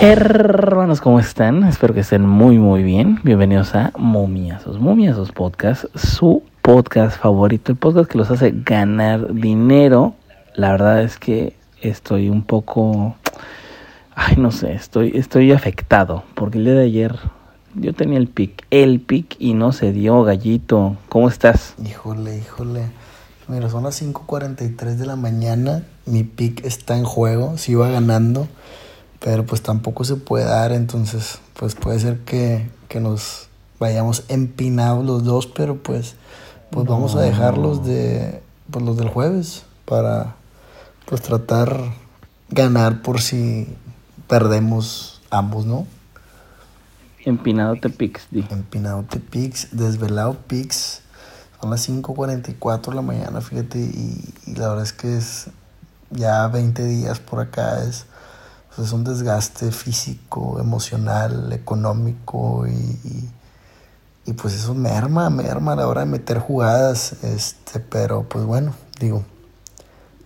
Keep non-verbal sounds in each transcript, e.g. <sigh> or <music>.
Hermanos, ¿cómo están? Espero que estén muy, muy bien. Bienvenidos a Momiazos. Momiazos Podcast, su podcast favorito, el podcast que los hace ganar dinero. La verdad es que estoy un poco. Ay, no sé, estoy, estoy afectado. Porque el día de ayer yo tenía el pick, el pick, y no se dio, gallito. ¿Cómo estás? Híjole, híjole. Mira, son las 5.43 de la mañana. Mi pick está en juego. Si iba ganando pero pues tampoco se puede dar, entonces pues puede ser que, que nos vayamos empinados los dos, pero pues pues vamos a dejarlos de pues los del jueves para pues tratar ganar por si perdemos ambos, ¿no? Empinado te pix, di. Empinado te pix, desvelado pix. Son las 5.44 de la mañana, fíjate, y, y la verdad es que es ya 20 días por acá, es pues, es un desgaste físico, emocional, económico y, y, pues eso merma, merma a la hora de meter jugadas, este, pero pues bueno, digo,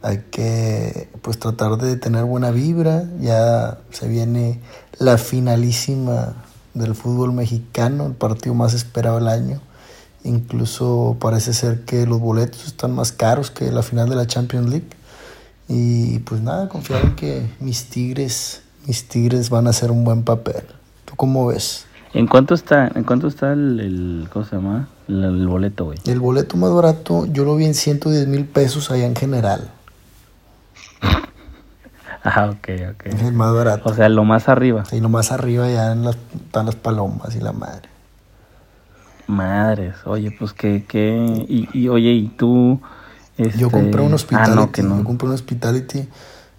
hay que pues tratar de tener buena vibra, ya se viene la finalísima del fútbol mexicano, el partido más esperado del año. Incluso parece ser que los boletos están más caros que la final de la Champions League. Y pues nada, confiar en que mis Tigres, mis Tigres van a hacer un buen papel. ¿Tú cómo ves? ¿En cuánto está, en cuánto está el, el ¿cómo se llama? El, boleto, güey. El boleto más barato, yo lo vi en 110 mil pesos allá en general. <laughs> ah, ok, ok. Es el más barato. O sea, lo más arriba. Sí, lo más arriba ya en las, están las palomas y la madre. Madres, oye, pues que, que, y, y oye, ¿y tú? Yo compré un hospitality. Ah, no, que no. Yo compré un hospitality.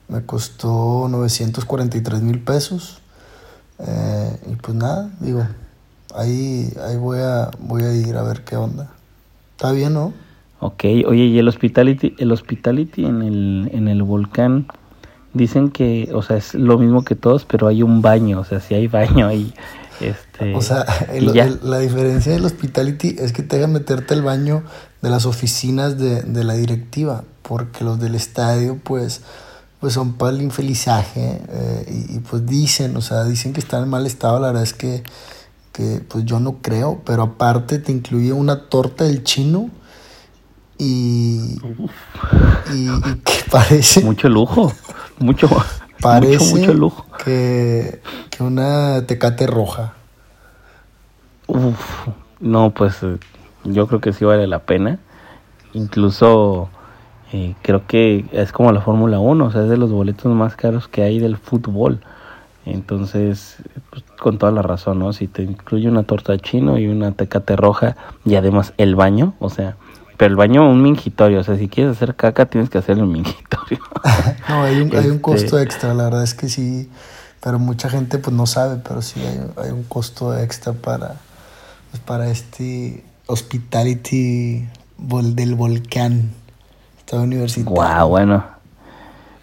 Me costó 943 mil pesos. Eh, y pues nada, digo, ahí, ahí voy, a, voy a ir a ver qué onda. Está bien, ¿no? Ok, oye, y el hospitality, el hospitality en el, en el volcán, dicen que, o sea, es lo mismo que todos, pero hay un baño, o sea, si hay baño ahí. Este, o sea, la diferencia del hospitality es que te hagan meterte el baño de las oficinas de, de la directiva, porque los del estadio, pues, pues son para el infelizaje eh, y, pues dicen, o sea, dicen que están en mal estado, la verdad es que, que pues yo no creo, pero aparte te incluye una torta del chino y, y, que parece... Mucho lujo, mucho, parece mucho, lujo. Que, que una tecate roja. Uf, no, pues yo creo que sí vale la pena. Incluso eh, creo que es como la Fórmula 1, o sea, es de los boletos más caros que hay del fútbol. Entonces, pues, con toda la razón, ¿no? Si te incluye una torta chino y una tecate roja y además el baño, o sea, pero el baño un mingitorio, o sea, si quieres hacer caca tienes que hacer el mingitorio. <laughs> no, hay un, hay un costo este extra, la verdad es que sí, pero mucha gente pues no sabe, pero sí hay, hay un costo extra para, pues, para este hospitality del volcán. Estado universitario. Wow, bueno.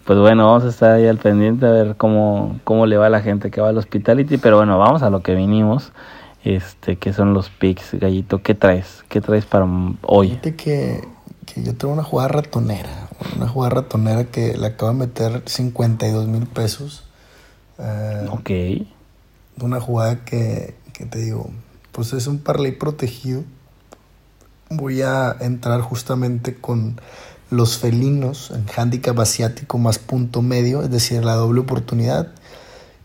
Pues bueno, vamos a estar ahí al pendiente a ver cómo, cómo le va a la gente que va al hospitality. Pero bueno, vamos a lo que vinimos. Este, que son los picks, gallito. ¿Qué traes? ¿Qué traes para hoy? Fíjate que, que yo tengo una jugada ratonera. Una jugada ratonera que le acabo de meter 52 mil pesos. Eh, ok. Una jugada que, que te digo, pues es un parlay protegido voy a entrar justamente con los felinos en handicap asiático más punto medio, es decir, la doble oportunidad.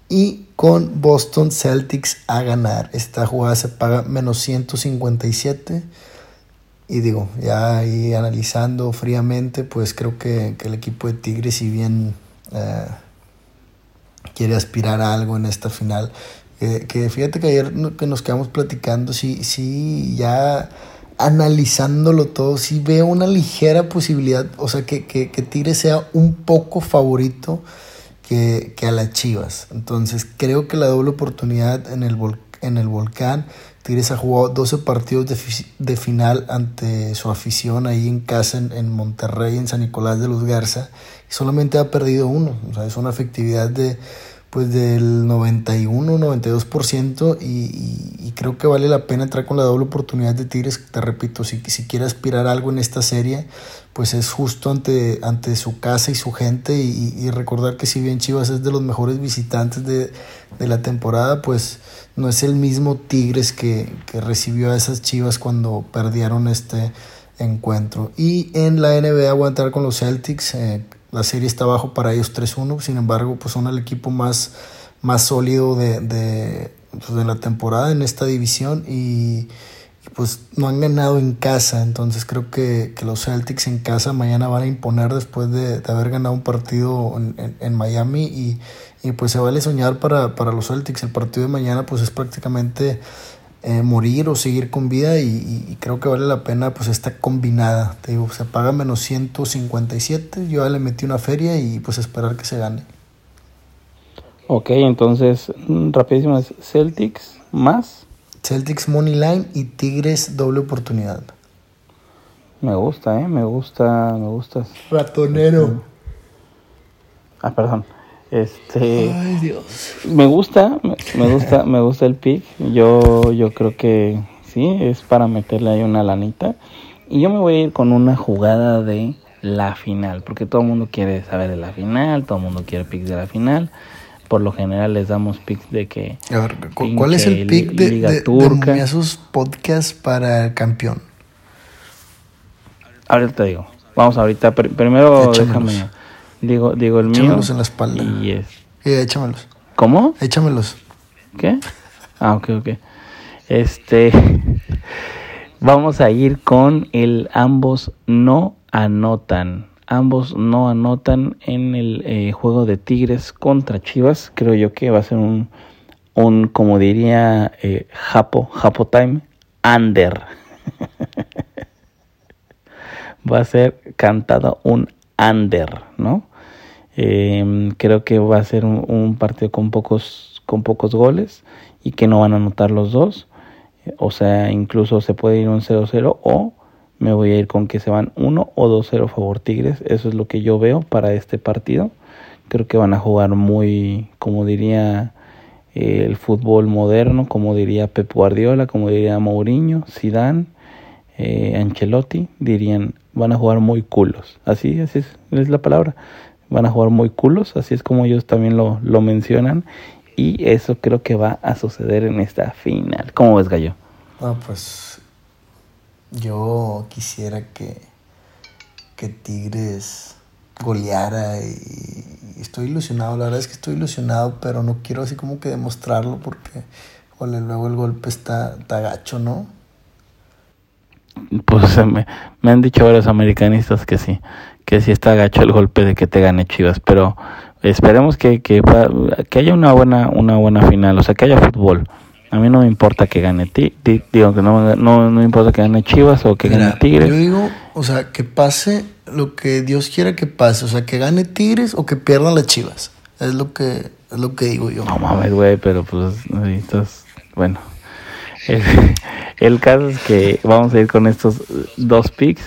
Y con Boston Celtics a ganar. Esta jugada se paga menos 157. Y digo, ya ahí analizando fríamente, pues creo que, el equipo de Tigres, si bien eh, quiere aspirar a algo en esta final, que fíjate que ayer que nos quedamos platicando, sí, sí, ya analizándolo todo, sí veo una ligera posibilidad, o sea, que, que, Tigre sea un poco favorito que, a las Chivas. Entonces, creo que la doble oportunidad en el, en el Volcán, Tigres ha jugado 12 partidos de, final ante su afición ahí en casa, en, Monterrey, en San Nicolás de los Garza, y solamente ha perdido uno. O sea, es una efectividad de pues del 91, 92% y, y, y, creo que vale la pena entrar con la doble oportunidad de Tigres. Te repito, si, si quiere aspirar algo en esta serie, pues es justo ante, ante su casa y su gente y, recordar que si bien Chivas es de los mejores visitantes de, de la temporada, pues no es el mismo Tigres que, que, recibió a esas Chivas cuando perdieron este encuentro. Y en la NBA voy a entrar con los Celtics. Eh, la serie está abajo para ellos 3-1, sin embargo, pues son el equipo más, más sólido de, de, pues de la temporada en esta división y, pues no han ganado en casa, entonces creo que, que, los Celtics en casa mañana van a imponer después de, de haber ganado un partido en, en, en Miami y, y, pues se vale soñar para, para los Celtics, el partido de mañana pues es prácticamente eh, morir o seguir con vida y, y, creo que vale la pena pues esta combinada. Te digo, se paga menos 157, yo ya le metí una feria y pues esperar que se gane. Ok, entonces mm, rapidísimo Celtics más. Celtics Money Line y Tigres doble oportunidad. Me gusta, eh, me gusta, me gusta. Ratonero. Ah, perdón. Este, Ay, Dios. Me gusta, me gusta, me gusta el pick. Yo, yo creo que sí, es para meterle ahí una lanita. Y yo me voy a ir con una jugada de la final, porque todo el mundo quiere saber de la final, todo el mundo quiere picks de la final. Por lo general les damos picks de que. A ver, ¿cuál es el pick de, Liga de, Turca? de esos podcasts para el campeón? Ahorita te digo. Vamos ahorita. Pr primero déjame. Digo, digo el échamelos mío. en la espalda. Y es. Sí, échamelos. ¿Cómo? Échamelos. ¿Qué? Ah, ok, ok. Este. <laughs> Vamos a ir con el ambos no anotan. Ambos no anotan en el eh, juego de Tigres contra Chivas. Creo yo que va a ser un, un como diría eh, Japo, Japo Time, under. <laughs> va a ser cantado un under, ¿no? Eh, creo que va a ser un, un, partido con pocos, con pocos goles y que no van a anotar los dos. O sea, incluso se puede ir un 0-0 o me voy a ir con que se van 1 o 2-0 favor Tigres. Eso es lo que yo veo para este partido. Creo que van a jugar muy, como diría eh, el fútbol moderno, como diría Pep Guardiola, como diría Mourinho, Zidane, eh, Ancelotti, dirían, van a jugar muy culos. Así, así es, es la palabra. Van a jugar muy culos, así es como ellos también lo, lo mencionan. Y eso creo que va a suceder en esta final. ¿Cómo ves, Gallo? Ah, pues yo quisiera que, que Tigres goleara y estoy ilusionado, la verdad es que estoy ilusionado, pero no quiero así como que demostrarlo porque ole, luego el golpe está, está gacho, ¿no? Pues me, me, han dicho varios americanistas que sí, que sí está gacho el golpe de que te gane Chivas, pero esperemos que, que, que haya una buena, una buena final, o sea, que haya fútbol. A mí no me importa que gane ti, ti digo que no, no, no me importa que gane Chivas o que Mira, gane Tigres. Yo digo, o sea, que pase lo que Dios quiera que pase, o sea, que gane Tigres o que pierdan las Chivas. Es lo que es lo que digo yo. No mames, güey, pero pues necesitas, bueno. <laughs> El, el caso es que vamos a ir con estos dos picks.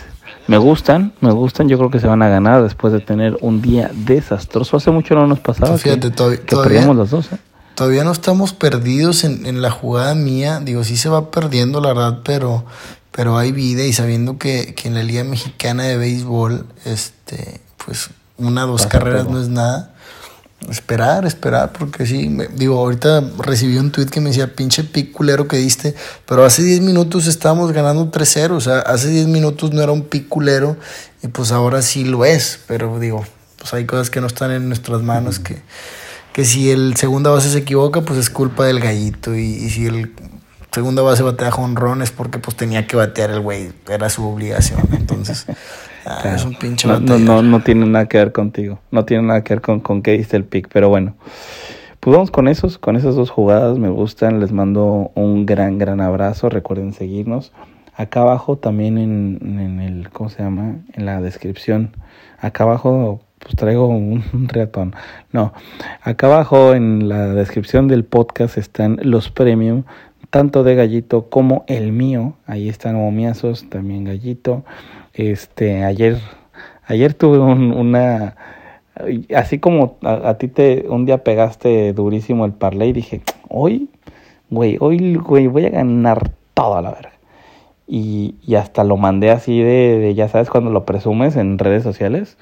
Me gustan, me gustan. Yo creo que se van a ganar después de tener un día desastroso. Hace mucho no nos pasaba Fíjate, que, todavía, que todavía, perdíamos los dos. ¿eh? todavía no estamos perdidos en, en, la jugada mía. Digo, sí se va perdiendo, la verdad, pero, pero hay vida y sabiendo que, que en la Liga Mexicana de Béisbol, este, pues una o dos Pasa carreras todo. no es nada. Esperar, esperar, porque sí, me, digo, ahorita recibí un tweet que me decía, pinche pick culero que diste, pero hace 10 minutos estábamos ganando 3-0, o sea, hace 10 minutos no era un pick culero, y pues ahora sí lo es, pero digo, pues hay cosas que no están en nuestras manos, que, que si el segunda base se equivoca, pues es culpa del gallito, y, y si el segunda base batea jonrón es porque pues tenía que batear el güey, era su obligación, entonces... Ah, Claro. Es un pinche no, no, no tiene nada que ver contigo. No tiene nada que ver con, con qué diste el pick. Pero bueno, pues vamos con esos, con esas dos jugadas. Me gustan. Les mando un gran, gran abrazo. Recuerden seguirnos. Acá abajo también en, en el, ¿cómo se llama? En la descripción. Acá abajo pues traigo un, <laughs> un ratón. No, acá abajo en la descripción del podcast están los premium, tanto de Gallito como el mío. Ahí están momiazos, también Gallito. Este, ayer, ayer tuve un, una, así como a, ti te un día pegaste durísimo el parlay, dije, hoy, güey, hoy, güey, voy a ganar toda la verga. Y, y hasta lo mandé así de, de, ya sabes, cuando lo presumes en redes sociales,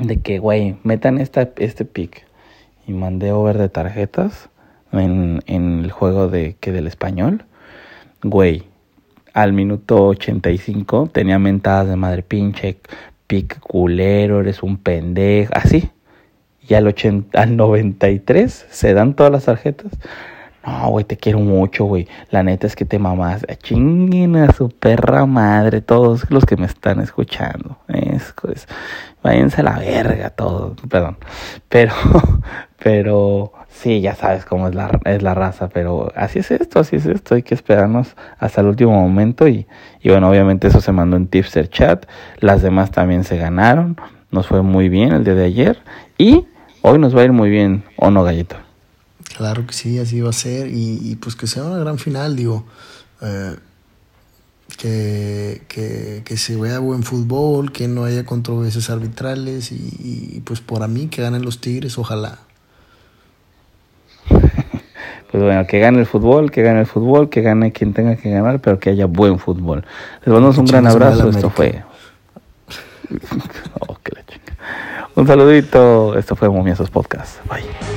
de que, güey, metan esta, este pick. Y mandé over de tarjetas en, en el juego de que del español. Güey, al minuto 85 tenía mentadas de madre pinche, pick culero, eres un pendejo, así. Y al, 80, al 93 se dan todas las tarjetas. No, güey, te quiero mucho, güey. La neta es que te mamás. Chinguen a su perra madre, todos los que me están escuchando. Es, pues, váyanse a la verga todos, perdón. Pero, <laughs> pero, sí, ya sabes cómo es la, es la raza, pero así es esto, así es esto. Hay que esperarnos hasta el último momento. Y, y bueno, obviamente eso se mandó en Tipster Chat. Las demás también se ganaron. Nos fue muy bien el día de ayer. Y hoy nos va a ir muy bien, ¿o no, Gallito? Claro que sí, así va a ser. Y, pues que sea una gran final, digo. Eh, que, que, que, se vea buen fútbol, que no haya controversias arbitrales y, pues por a mí que ganen los Tigres, ojalá. Pues bueno, que gane el fútbol, que gane el fútbol, que gane quien tenga que ganar, pero que haya buen fútbol. Les mandamos un gran abrazo, esto fue... <laughs> oh, un saludito, esto fue Momiosos Podcast. Bye.